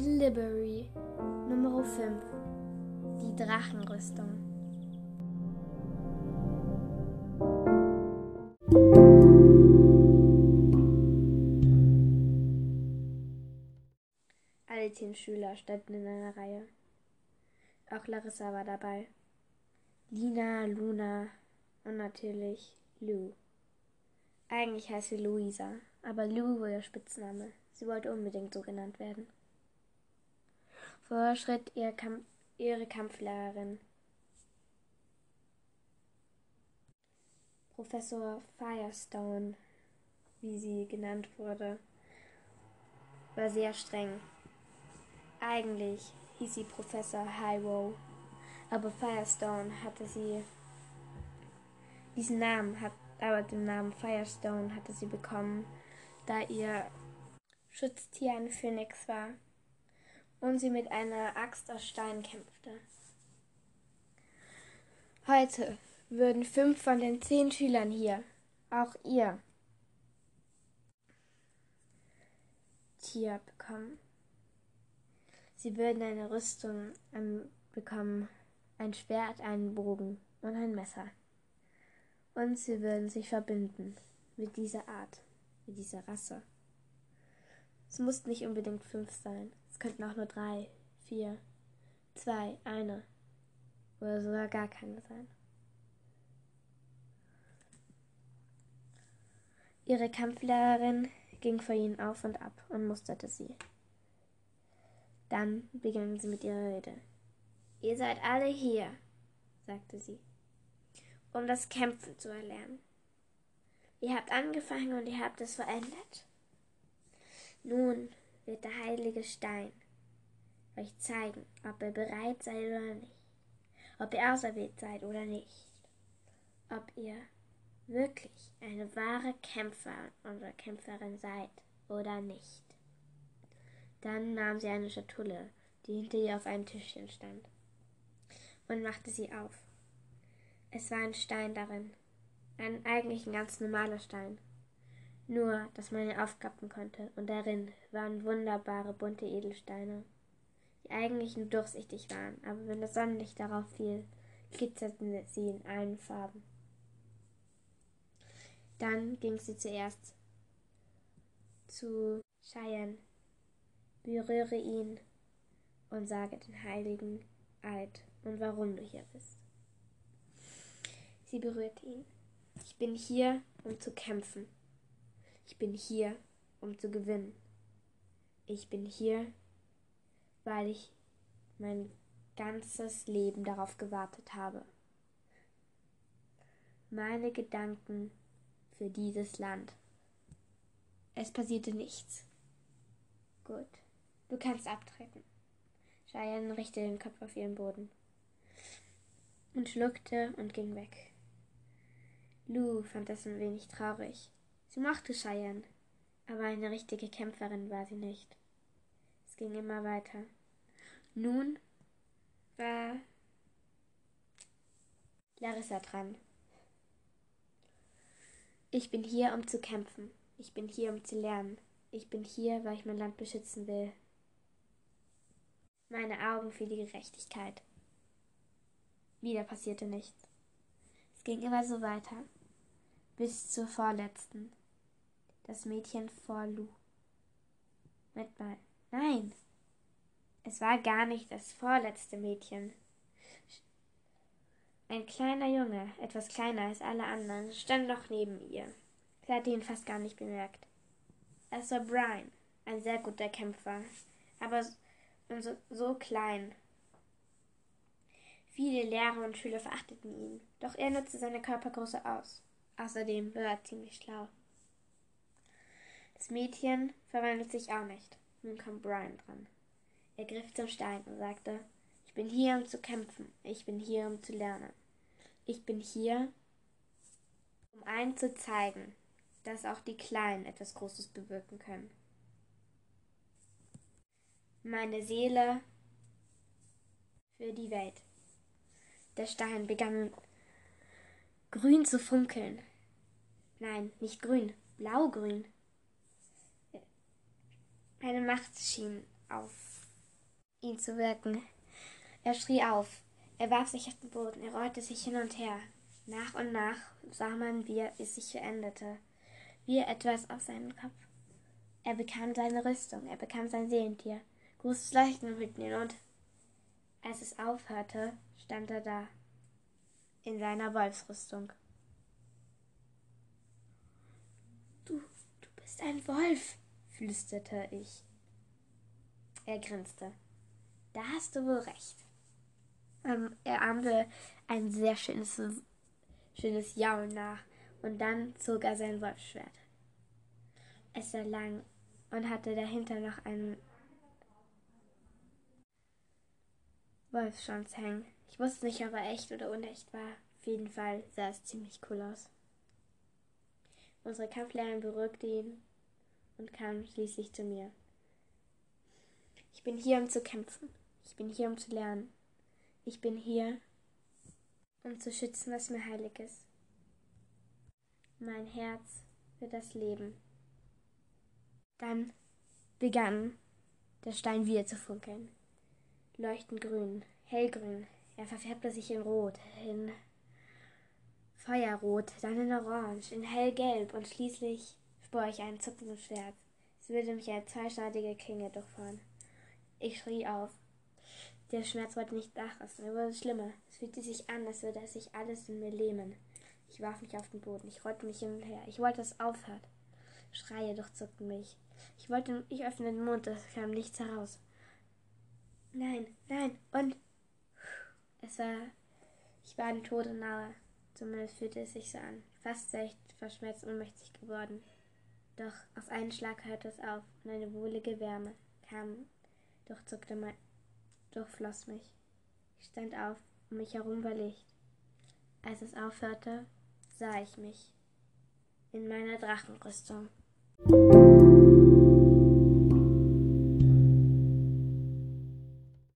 Delivery Nummer 5 Die Drachenrüstung Alle zehn Schüler standen in einer Reihe. Auch Larissa war dabei. Lina, Luna und natürlich Lou. Eigentlich heißt sie Luisa, aber Lou war ihr Spitzname. Sie wollte unbedingt so genannt werden. Vorher schritt ihr Kamp ihre Kampflehrerin. Professor Firestone, wie sie genannt wurde, war sehr streng. Eigentlich hieß sie Professor Hyro, aber Firestone hatte sie diesen Namen hat aber den Namen Firestone hatte sie bekommen, da ihr Schutztier ein Phönix war und sie mit einer Axt aus Stein kämpfte. Heute würden fünf von den zehn Schülern hier, auch ihr, Tier bekommen. Sie würden eine Rüstung bekommen, ein Schwert, einen Bogen und ein Messer. Und sie würden sich verbinden mit dieser Art, mit dieser Rasse. Es mussten nicht unbedingt fünf sein. Es könnten auch nur drei, vier, zwei, eine oder sogar gar keine sein. Ihre Kampflehrerin ging vor ihnen auf und ab und musterte sie. Dann begann sie mit ihrer Rede. Ihr seid alle hier, sagte sie, um das Kämpfen zu erlernen. Ihr habt angefangen und ihr habt es verändert. Nun wird der heilige Stein euch zeigen, ob ihr bereit seid oder nicht, ob ihr auserwählt seid oder nicht, ob ihr wirklich eine wahre Kämpfer oder Kämpferin seid oder nicht. Dann nahm sie eine Schatulle, die hinter ihr auf einem Tischchen stand, und machte sie auf. Es war ein Stein darin, ein eigentlich ein ganz normaler Stein, nur dass man ihn aufklappen konnte, und darin waren wunderbare bunte Edelsteine, die eigentlich nur durchsichtig waren, aber wenn das Sonnenlicht darauf fiel, glitzerten sie in allen Farben. Dann ging sie zuerst zu Cheyenne, berühre ihn und sage den heiligen Eid und warum du hier bist. Sie berührte ihn. Ich bin hier, um zu kämpfen. Ich bin hier, um zu gewinnen. Ich bin hier, weil ich mein ganzes Leben darauf gewartet habe. Meine Gedanken für dieses Land. Es passierte nichts. Gut, du kannst abtreten. Cheyenne richtete den Kopf auf ihren Boden und schluckte und ging weg. Lou fand das ein wenig traurig. Sie mochte Cheyenne, aber eine richtige Kämpferin war sie nicht. Es ging immer weiter. Nun war Larissa dran. Ich bin hier, um zu kämpfen. Ich bin hier, um zu lernen. Ich bin hier, weil ich mein Land beschützen will. Meine Augen für die Gerechtigkeit. Wieder passierte nichts. Es ging immer so weiter. Bis zur vorletzten das Mädchen vor Lu. Mit mal. Nein, es war gar nicht das vorletzte Mädchen. Ein kleiner Junge, etwas kleiner als alle anderen, stand noch neben ihr. Sie hatte ihn fast gar nicht bemerkt. Es war Brian, ein sehr guter Kämpfer, aber so, so klein. Viele Lehrer und Schüler verachteten ihn, doch er nutzte seine Körpergröße aus. Außerdem war er ziemlich schlau. Das Mädchen verwandelt sich auch nicht. Nun kam Brian dran. Er griff zum Stein und sagte, ich bin hier, um zu kämpfen. Ich bin hier, um zu lernen. Ich bin hier, um allen zu zeigen, dass auch die Kleinen etwas Großes bewirken können. Meine Seele für die Welt. Der Stein begann grün zu funkeln. Nein, nicht grün, blaugrün. Meine Macht schien auf ihn zu wirken. Er schrie auf. Er warf sich auf den Boden. Er rollte sich hin und her. Nach und nach sah man, wie es sich veränderte, wie etwas auf seinen Kopf. Er bekam seine Rüstung, er bekam sein Seelentier, großes Leuchten mitten ihn und als es aufhörte, stand er da in seiner Wolfsrüstung. Du, du bist ein Wolf, flüsterte ich. Er grinste. Da hast du wohl recht. Ähm, er ahmte ein sehr schönes, schönes Jaulen nach und dann zog er sein Wolfsschwert. Es war lang und hatte dahinter noch einen Wolfsschwanz hängen. Ich wusste nicht, ob er echt oder unecht war. Auf jeden Fall sah es ziemlich cool aus. Unsere Kampflehrerin beruhigte ihn und kam schließlich zu mir. Ich bin hier, um zu kämpfen. Ich bin hier, um zu lernen. Ich bin hier, um zu schützen, was mir heilig ist. Mein Herz für das Leben. Dann begann der Stein wieder zu funkeln. Leuchtend grün, hellgrün. Er verfärbte sich in Rot, in Feuerrot, dann in Orange, in hellgelb und schließlich spor ich ein zuckendes Schwert. Es würde mich eine zweischneidige Klinge durchfahren. Ich schrie auf. Der Schmerz wollte nicht nachlassen, er wurde schlimmer. Es fühlte sich an, als würde es sich alles in mir lähmen. Ich warf mich auf den Boden, ich rollte mich hin und her. Ich wollte, dass es aufhört. Schreie durchzuckten mich. Ich wollte, ich öffnete den Mund, es kam nichts heraus. Nein, nein, und es war, ich war dem Tode nahe. Zumindest fühlte es sich so an. Fast sehr verschmerzt und ohnmächtig geworden. Doch auf einen Schlag hörte es auf und eine wohlige Wärme kam, durchzuckte mein, durchfloss mich. Ich stand auf, um mich herum war Licht. Als es aufhörte, sah ich mich in meiner Drachenrüstung.